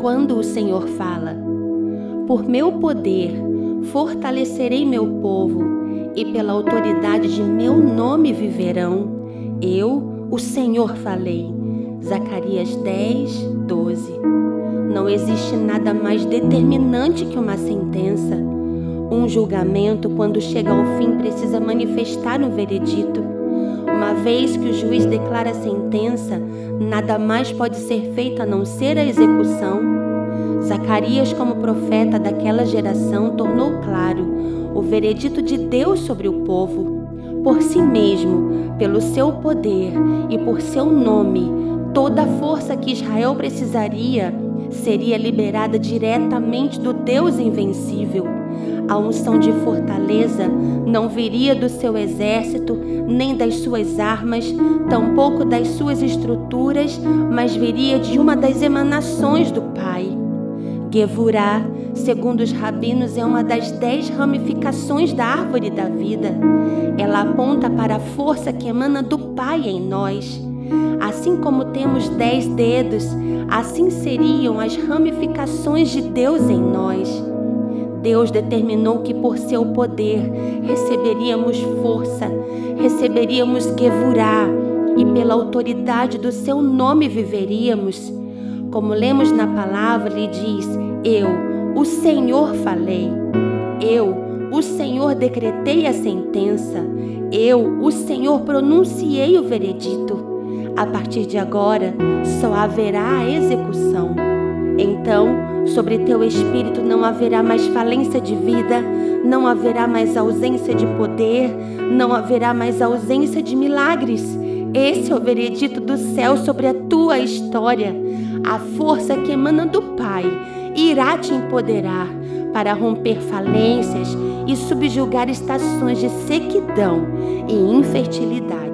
quando o Senhor fala: Por meu poder fortalecerei meu povo, e pela autoridade de meu nome viverão. Eu, o Senhor, falei. Zacarias 10, 12. Não existe nada mais determinante que uma sentença. Um julgamento, quando chega ao fim, precisa manifestar um veredito. Uma vez que o juiz declara a sentença, nada mais pode ser feito a não ser a execução. Zacarias, como profeta daquela geração, tornou claro o veredito de Deus sobre o povo. Por si mesmo, pelo seu poder e por seu nome, toda a força que Israel precisaria seria liberada diretamente do Deus invencível. A unção de fortaleza não viria do seu exército, nem das suas armas, tampouco das suas estruturas, mas viria de uma das emanações do Pai. Gevurá, segundo os rabinos, é uma das dez ramificações da árvore da vida. Ela aponta para a força que emana do Pai em nós. Assim como temos dez dedos, assim seriam as ramificações de Deus em nós. Deus determinou que por seu poder receberíamos força, receberíamos Gevurá e pela autoridade do seu nome viveríamos. Como lemos na palavra, ele diz: Eu, o Senhor, falei. Eu, o Senhor, decretei a sentença. Eu, o Senhor, pronunciei o veredito. A partir de agora, só haverá a execução. Então, Sobre teu espírito não haverá mais falência de vida, não haverá mais ausência de poder, não haverá mais ausência de milagres. Esse é o veredito do céu sobre a tua história. A força que emana do Pai irá te empoderar para romper falências e subjugar estações de sequidão e infertilidade.